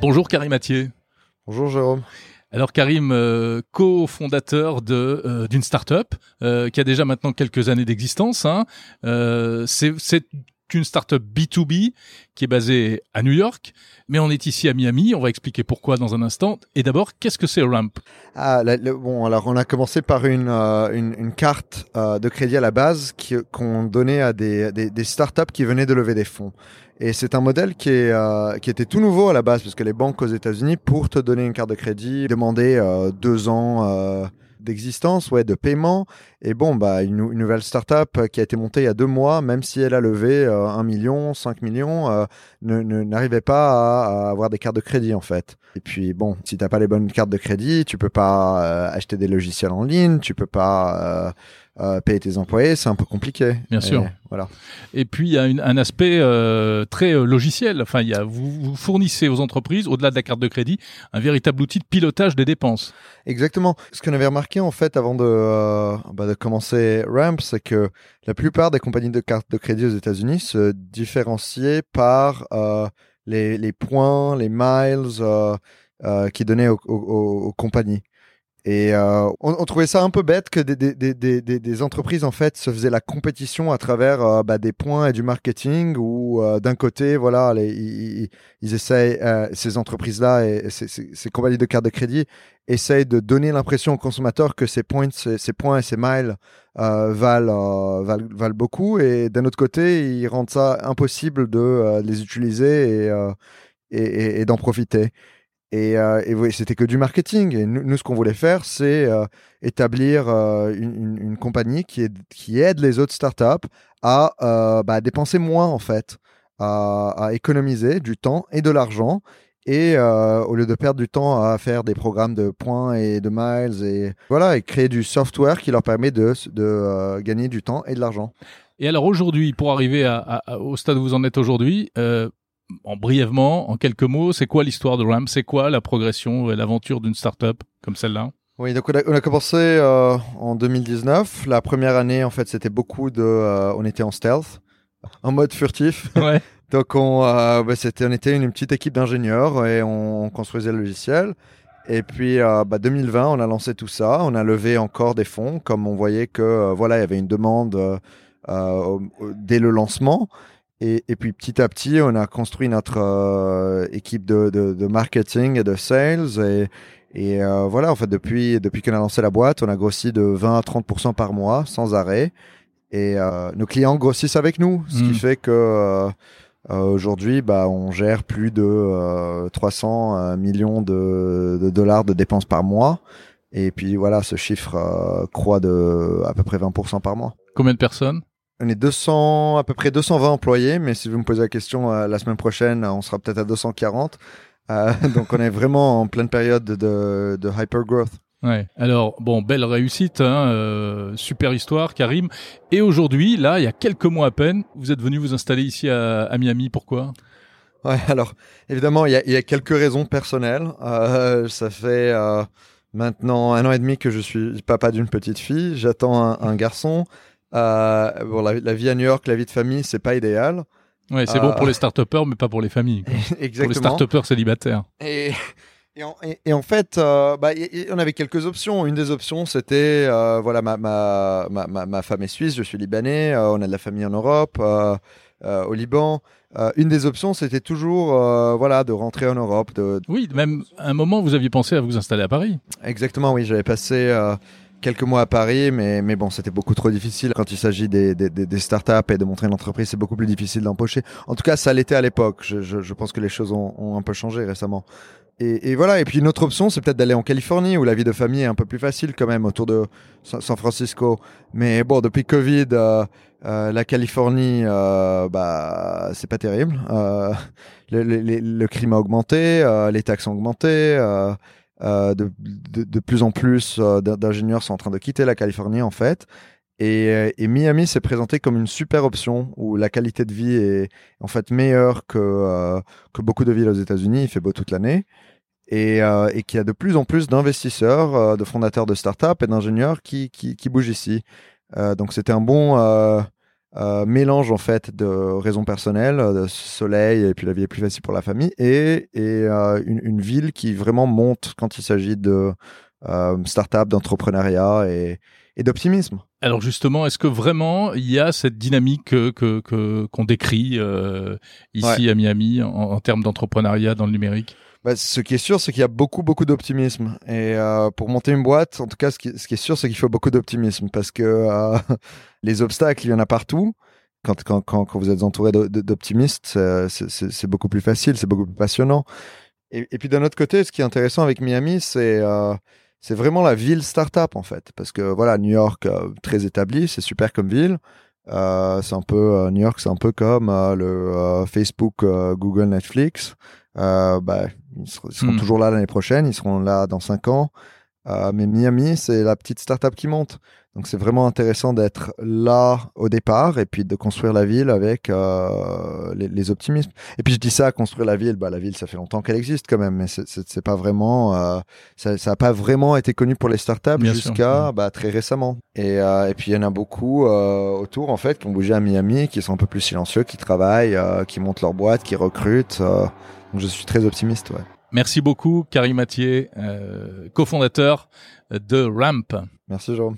Bonjour Karim Mathieu. Bonjour Jérôme. Alors Karim, euh, co-fondateur de euh, d'une start-up euh, qui a déjà maintenant quelques années d'existence. Hein. c'est une start-up B2B qui est basée à New York, mais on est ici à Miami. On va expliquer pourquoi dans un instant. Et d'abord, qu'est-ce que c'est Ramp? Ah, Bon, alors on a commencé par une, une, une, carte de crédit à la base qu'on donnait à des, des, des startups qui venaient de lever des fonds. Et c'est un modèle qui, est, euh, qui était tout nouveau à la base, parce que les banques aux États-Unis, pour te donner une carte de crédit, demandaient euh, deux ans euh, d'existence, ouais, de paiement. Et bon, bah, une, une, nouvelle startup qui a été montée il y a deux mois, même si elle a levé un million, 5 millions, n'arrivait pas à, avoir des cartes de crédit en fait. Et puis bon, si t'as pas les bonnes cartes de crédit, tu peux pas acheter des logiciels en ligne, tu peux pas euh, payer tes employés, c'est un peu compliqué. Bien sûr. Voilà. Et puis il y a un aspect euh, très euh, logiciel. Enfin, il y a, vous, vous, fournissez aux entreprises, au-delà de la carte de crédit, un véritable outil de pilotage des dépenses. Exactement. Ce qu'on avait remarqué en fait avant de, euh, bah, de commencer Ramp, c'est que la plupart des compagnies de cartes de crédit aux États-Unis se différenciaient par les, les, points, les miles qui donnaient aux, aux, aux compagnies. Et euh, on, on, trouvait ça un peu bête que des, des, des, des, des entreprises en fait se faisaient la compétition à travers euh, bah, des points et du marketing où euh, d'un côté voilà les, ils, ils essayent euh, ces entreprises là et ces, ces, compagnies de cartes de crédit essayent de donner l'impression aux consommateurs que ces points ces, ces points et ces miles valent, valent, valent beaucoup et d'un autre côté ils rendent ça impossible de les utiliser et, et, et d'en profiter. Et, euh, c'était que du marketing. Et nous, ce qu'on voulait faire, c'est euh, établir euh, une, une, compagnie qui, est, qui aide les autres startups à bah, dépenser moins, en fait, à, économiser du temps et de l'argent. Et au lieu de perdre du temps à faire des programmes de points et de miles, et voilà, et créer du software qui leur permet de, de gagner du temps et de l'argent. Et alors aujourd'hui, pour arriver au stade où vous en êtes aujourd'hui, en brièvement, en quelques mots, c'est quoi l'histoire de Ramp C'est quoi la progression et l'aventure d'une startup comme celle-là? Oui, donc on a, commencé euh, en 2019. La première année, en fait, c'était beaucoup de, euh, on était en stealth, en mode furtif. Ouais. donc on, euh, bah, c'était, on était une petite équipe d'ingénieurs et on, construisait le logiciel. Et puis, bah, 2020, on a lancé tout ça. On a levé encore des fonds, comme on voyait que voilà, il y avait une demande dès le lancement. Et, et, puis petit à petit, on a construit notre euh, équipe de, de, de, marketing et de sales. Et, et euh, voilà, en fait, depuis, depuis qu'on a lancé la boîte, on a grossi de 20 à 30% par mois, sans arrêt. Et euh, nos clients grossissent avec nous, ce qui hmm. fait que euh, aujourd'hui, bah, on gère plus de 300 millions de, de, dollars de dépenses par mois. Et puis voilà, ce chiffre croît de à peu près 20% par mois. Combien de personnes? On est 200, à peu près 220 employés, mais si vous me posez la question euh, la semaine prochaine, on sera peut-être à 240. Euh, donc on est vraiment en pleine période de, de hyper growth. Ouais. Alors bon, belle réussite, hein, euh, super histoire, Karim. Et aujourd'hui, là, il y a quelques mois à peine, vous êtes venu vous installer ici à, à Miami. Pourquoi? Ouais, alors évidemment, il y a, y a, quelques raisons personnelles. Euh, ça fait euh, maintenant un an et demi que je suis papa d'une petite fille. J'attends un, un garçon. Euh, bon, la, vie à New York, la vie de famille, c'est pas idéal. Ouais, c'est bon pour les start mais pas pour les familles. Exactement. Pour les start célibataires. Et, et, en, et, en, fait, euh, bah, on avait quelques options. Une des options, c'était, euh, voilà, ma, ma, ma, ma, femme est suisse, je suis libanais, on a de la famille en Europe, au Liban. une des options, c'était toujours, voilà, de rentrer en Europe. De... Oui, même à un moment, vous aviez pensé à vous installer à Paris. Exactement, oui, j'avais passé quelques mois à Paris, mais, mais bon, c'était beaucoup trop difficile. Quand il s'agit des, des, des, startups et de montrer une entreprise, c'est beaucoup plus difficile d'empocher. En tout cas, ça l'était à l'époque. Je, je, pense que les choses ont, un peu changé récemment. Et, et, voilà. Et puis une autre option, c'est peut-être d'aller en Californie où la vie de famille est un peu plus facile quand même autour de San Francisco. Mais bon, depuis Covid, euh, euh, la Californie, euh, bah, c'est pas terrible. Le, crime a augmenté, les taxes ont augmenté. Euh, de, de, plus en plus euh, d'ingénieurs sont en train de quitter la Californie en fait. Et, euh, et Miami s'est présenté comme une super option où la qualité de vie est en fait meilleure que, que beaucoup de villes aux États-Unis. Il fait beau toute l'année. Et, et qu'il y a de plus en plus d'investisseurs, de fondateurs de startups et d'ingénieurs qui, qui, qui, bougent ici. donc c'était un bon euh, mélange en fait de raisons personnelles, de soleil et puis la vie est plus facile pour la famille et, et euh, une, une, ville qui vraiment monte quand il s'agit de euh, start-up, d'entrepreneuriat et, et d'optimisme. Alors justement, est-ce que vraiment il y a cette dynamique que qu'on que, décrit euh, ici à Miami en, en termes d'entrepreneuriat dans le numérique? Bah, ce qui est sûr, c'est qu'il y a beaucoup, beaucoup d'optimisme. Et euh, pour monter une boîte, en tout cas, ce qui, est sûr, c'est qu'il faut beaucoup d'optimisme parce que euh, les obstacles, il y en a partout. Quand, quand, quand, quand vous êtes entouré d'optimistes, c'est beaucoup plus facile, c'est beaucoup plus passionnant. Et, puis d'un autre côté, ce qui est intéressant avec Miami, c'est euh, c'est vraiment la ville startup en fait, parce que voilà, New York euh, très établi, c'est super comme ville. Euh, c'est un peu euh, New York, c'est un peu comme euh, le Facebook, Google, Netflix. Bah, ils seront, ils seront hmm. toujours là l'année prochaine, ils seront là dans cinq ans. mais Miami, c'est la petite startup qui monte. Donc c'est vraiment intéressant d'être là au départ et puis de construire la ville avec euh, les, les, optimismes. Et puis je dis ça, construire la ville, bah la ville ça fait longtemps qu'elle existe quand même, mais c'est pas vraiment, euh, ça n'a pas vraiment été connu pour les startups jusqu'à bah, très récemment. Et, euh, et puis il y en a beaucoup euh, autour en fait qui ont bougé à Miami, qui sont un peu plus silencieux, qui travaillent, euh, qui montent leur boîte, qui recrutent. Euh. donc je suis très optimiste. Ouais. Merci beaucoup, Karim Mathieu, cofondateur de Ramp. Merci, Jérôme.